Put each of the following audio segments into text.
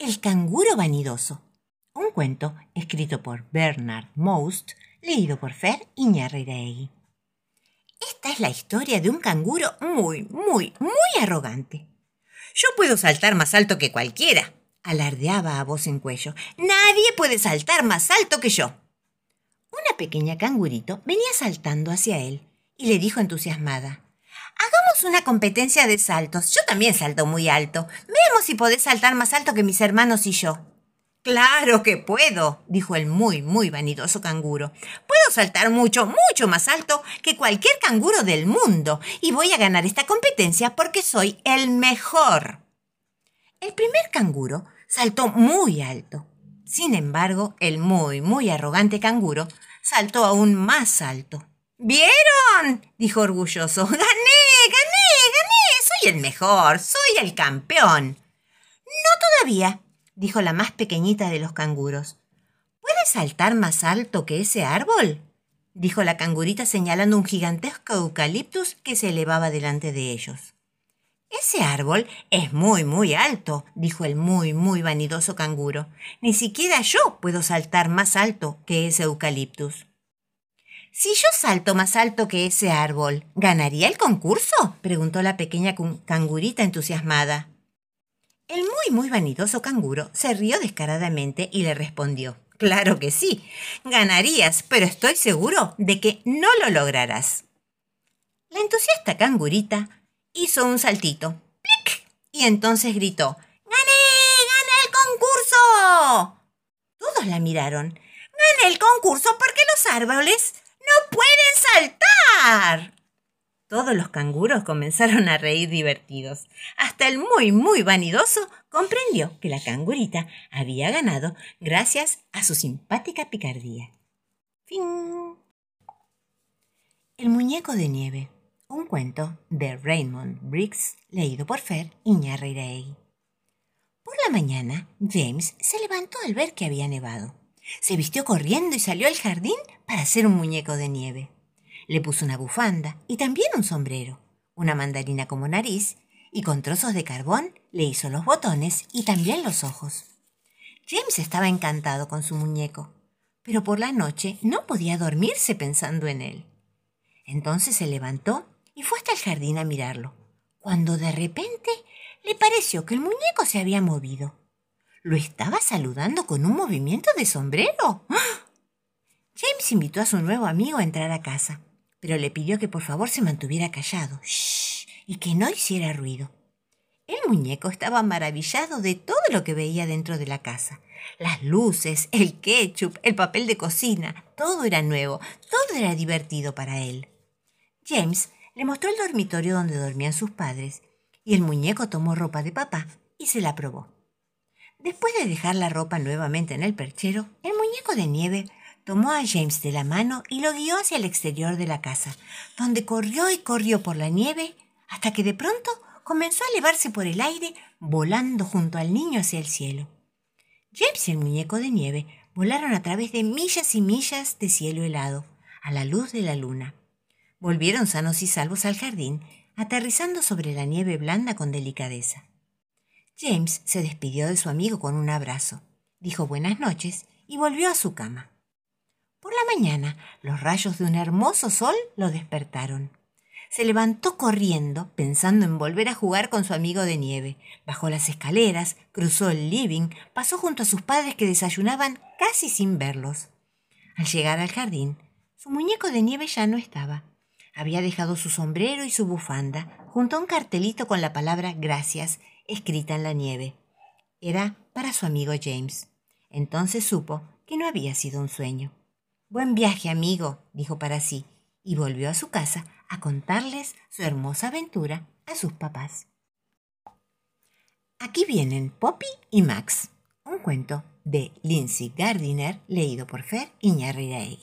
El canguro vanidoso. Un cuento escrito por Bernard Most, leído por Fer Iñárritu. Esta es la historia de un canguro muy, muy, muy arrogante. Yo puedo saltar más alto que cualquiera, alardeaba a voz en cuello. Nadie puede saltar más alto que yo. Una pequeña cangurito venía saltando hacia él y le dijo entusiasmada Hagamos una competencia de saltos. Yo también salto muy alto. Veamos si podés saltar más alto que mis hermanos y yo. Claro que puedo, dijo el muy, muy vanidoso canguro. Puedo saltar mucho, mucho más alto que cualquier canguro del mundo y voy a ganar esta competencia porque soy el mejor. El primer canguro saltó muy alto. Sin embargo, el muy, muy arrogante canguro saltó aún más alto. ¿Vieron? dijo orgulloso. ¡Gané! Soy el mejor. Soy el campeón. No todavía, dijo la más pequeñita de los canguros. ¿Puedes saltar más alto que ese árbol? dijo la cangurita señalando un gigantesco eucaliptus que se elevaba delante de ellos. Ese árbol es muy, muy alto, dijo el muy, muy vanidoso canguro. Ni siquiera yo puedo saltar más alto que ese eucaliptus. Si yo salto más alto que ese árbol, ¿ganaría el concurso? preguntó la pequeña cangurita entusiasmada. El muy, muy vanidoso canguro se rió descaradamente y le respondió Claro que sí, ganarías, pero estoy seguro de que no lo lograrás. La entusiasta cangurita hizo un saltito, ¡plic! y entonces gritó ¡Gané! ¡Gané el concurso! Todos la miraron. ¡Gané el concurso porque los árboles ¡No pueden saltar! Todos los canguros comenzaron a reír divertidos. Hasta el muy, muy vanidoso comprendió que la cangurita había ganado gracias a su simpática picardía. Fin. El muñeco de nieve. Un cuento de Raymond Briggs, leído por Fer Iñárritu. Por la mañana, James se levantó al ver que había nevado. Se vistió corriendo y salió al jardín para hacer un muñeco de nieve. Le puso una bufanda y también un sombrero, una mandarina como nariz, y con trozos de carbón le hizo los botones y también los ojos. James estaba encantado con su muñeco, pero por la noche no podía dormirse pensando en él. Entonces se levantó y fue hasta el jardín a mirarlo, cuando de repente le pareció que el muñeco se había movido. ¿Lo estaba saludando con un movimiento de sombrero? ¡Ah! James invitó a su nuevo amigo a entrar a casa, pero le pidió que por favor se mantuviera callado y que no hiciera ruido. El muñeco estaba maravillado de todo lo que veía dentro de la casa. Las luces, el ketchup, el papel de cocina, todo era nuevo, todo era divertido para él. James le mostró el dormitorio donde dormían sus padres, y el muñeco tomó ropa de papá y se la probó. Después de dejar la ropa nuevamente en el perchero, el muñeco de nieve tomó a James de la mano y lo guió hacia el exterior de la casa, donde corrió y corrió por la nieve hasta que de pronto comenzó a elevarse por el aire, volando junto al niño hacia el cielo. James y el muñeco de nieve volaron a través de millas y millas de cielo helado, a la luz de la luna. Volvieron sanos y salvos al jardín, aterrizando sobre la nieve blanda con delicadeza. James se despidió de su amigo con un abrazo, dijo buenas noches y volvió a su cama. Por la mañana, los rayos de un hermoso sol lo despertaron. Se levantó corriendo, pensando en volver a jugar con su amigo de nieve. Bajó las escaleras, cruzó el living, pasó junto a sus padres que desayunaban casi sin verlos. Al llegar al jardín, su muñeco de nieve ya no estaba. Había dejado su sombrero y su bufanda junto a un cartelito con la palabra gracias escrita en la nieve. Era para su amigo James. Entonces supo que no había sido un sueño. Buen viaje, amigo, dijo para sí, y volvió a su casa a contarles su hermosa aventura a sus papás. Aquí vienen Poppy y Max, un cuento de Lindsay Gardiner leído por Fer Iñárritu.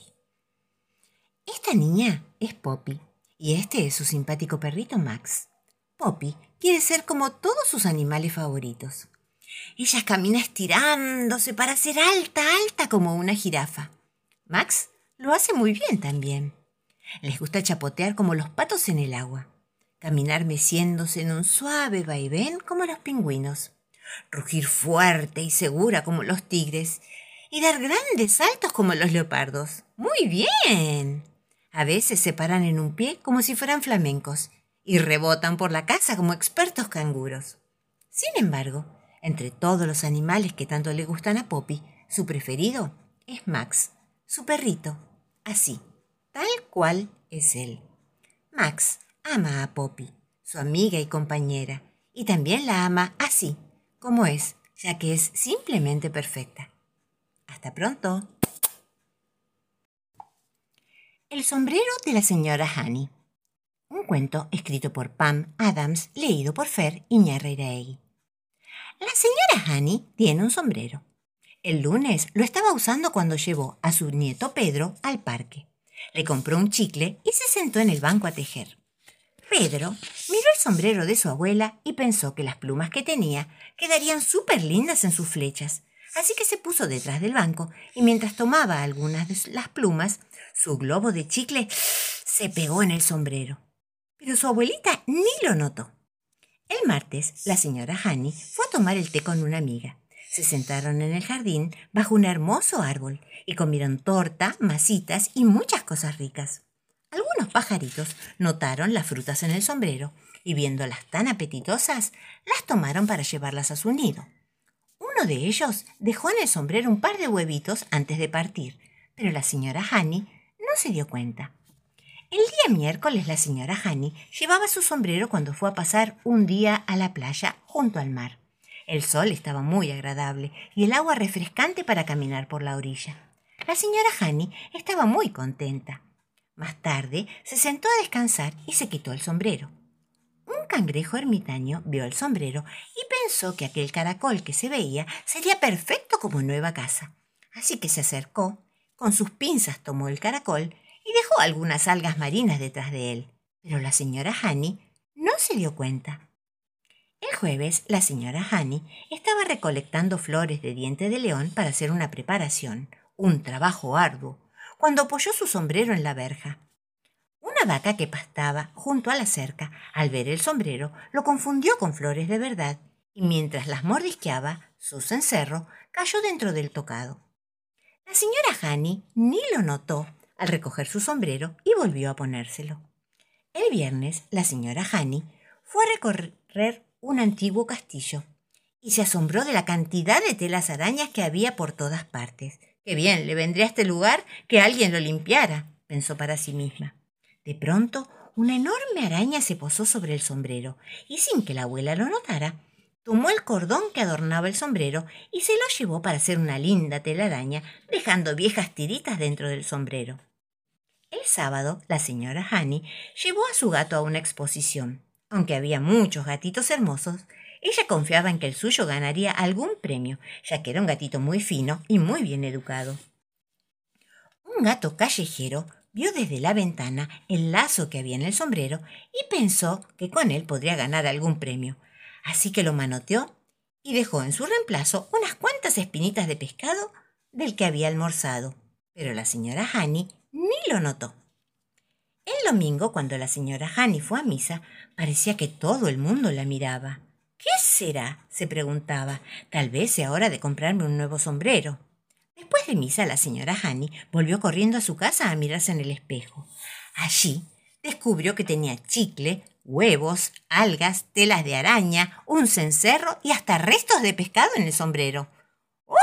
Esta niña es Poppy y este es su simpático perrito Max. Poppy quiere ser como todos sus animales favoritos. Ella camina estirándose para ser alta, alta como una jirafa. Max lo hace muy bien también. Les gusta chapotear como los patos en el agua, caminar meciéndose en un suave vaivén como los pingüinos. rugir fuerte y segura como los tigres y dar grandes saltos como los leopardos. Muy bien. A veces se paran en un pie como si fueran flamencos y rebotan por la casa como expertos canguros. Sin embargo, entre todos los animales que tanto le gustan a Poppy, su preferido es Max, su perrito, así, tal cual es él. Max ama a Poppy, su amiga y compañera, y también la ama así, como es, ya que es simplemente perfecta. Hasta pronto. El sombrero de la señora Honey. Un cuento escrito por Pam Adams, leído por Fer Iñárritu. La señora Honey tiene un sombrero. El lunes lo estaba usando cuando llevó a su nieto Pedro al parque. Le compró un chicle y se sentó en el banco a tejer. Pedro miró el sombrero de su abuela y pensó que las plumas que tenía quedarían súper lindas en sus flechas, así que se puso detrás del banco y mientras tomaba algunas de las plumas, su globo de chicle se pegó en el sombrero. Pero su abuelita ni lo notó. El martes, la señora Honey fue a tomar el té con una amiga. Se sentaron en el jardín bajo un hermoso árbol y comieron torta, masitas y muchas cosas ricas. Algunos pajaritos notaron las frutas en el sombrero y viéndolas tan apetitosas, las tomaron para llevarlas a su nido. Uno de ellos dejó en el sombrero un par de huevitos antes de partir, pero la señora Honey no se dio cuenta. El día miércoles la señora Honey llevaba su sombrero cuando fue a pasar un día a la playa junto al mar. El sol estaba muy agradable y el agua refrescante para caminar por la orilla. La señora Honey estaba muy contenta. Más tarde se sentó a descansar y se quitó el sombrero. Un cangrejo ermitaño vio el sombrero y pensó que aquel caracol que se veía sería perfecto como nueva casa. Así que se acercó, con sus pinzas tomó el caracol y dejó algunas algas marinas detrás de él. Pero la señora Honey no se dio cuenta. El jueves, la señora Honey estaba recolectando flores de diente de león para hacer una preparación, un trabajo arduo, cuando apoyó su sombrero en la verja. Una vaca que pastaba junto a la cerca, al ver el sombrero, lo confundió con flores de verdad, y mientras las mordisqueaba, su cencerro cayó dentro del tocado. La señora Honey ni lo notó al recoger su sombrero y volvió a ponérselo. El viernes, la señora Honey fue a recorrer un antiguo castillo y se asombró de la cantidad de telas arañas que había por todas partes. Qué bien, le vendría a este lugar que alguien lo limpiara, pensó para sí misma. De pronto, una enorme araña se posó sobre el sombrero y sin que la abuela lo notara, tomó el cordón que adornaba el sombrero y se lo llevó para hacer una linda telaraña, dejando viejas tiritas dentro del sombrero. El sábado, la señora Honey llevó a su gato a una exposición. Aunque había muchos gatitos hermosos, ella confiaba en que el suyo ganaría algún premio, ya que era un gatito muy fino y muy bien educado. Un gato callejero vio desde la ventana el lazo que había en el sombrero y pensó que con él podría ganar algún premio, así que lo manoteó y dejó en su reemplazo unas cuantas espinitas de pescado del que había almorzado. Pero la señora Honey ni lo notó. El domingo, cuando la señora Honey fue a misa, parecía que todo el mundo la miraba. ¿Qué será? se preguntaba. Tal vez sea hora de comprarme un nuevo sombrero. Después de misa, la señora Honey volvió corriendo a su casa a mirarse en el espejo. Allí descubrió que tenía chicle, huevos, algas, telas de araña, un cencerro y hasta restos de pescado en el sombrero. ¡Oh!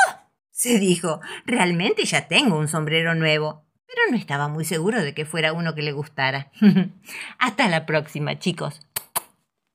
se dijo, realmente ya tengo un sombrero nuevo pero no estaba muy seguro de que fuera uno que le gustara. Hasta la próxima, chicos.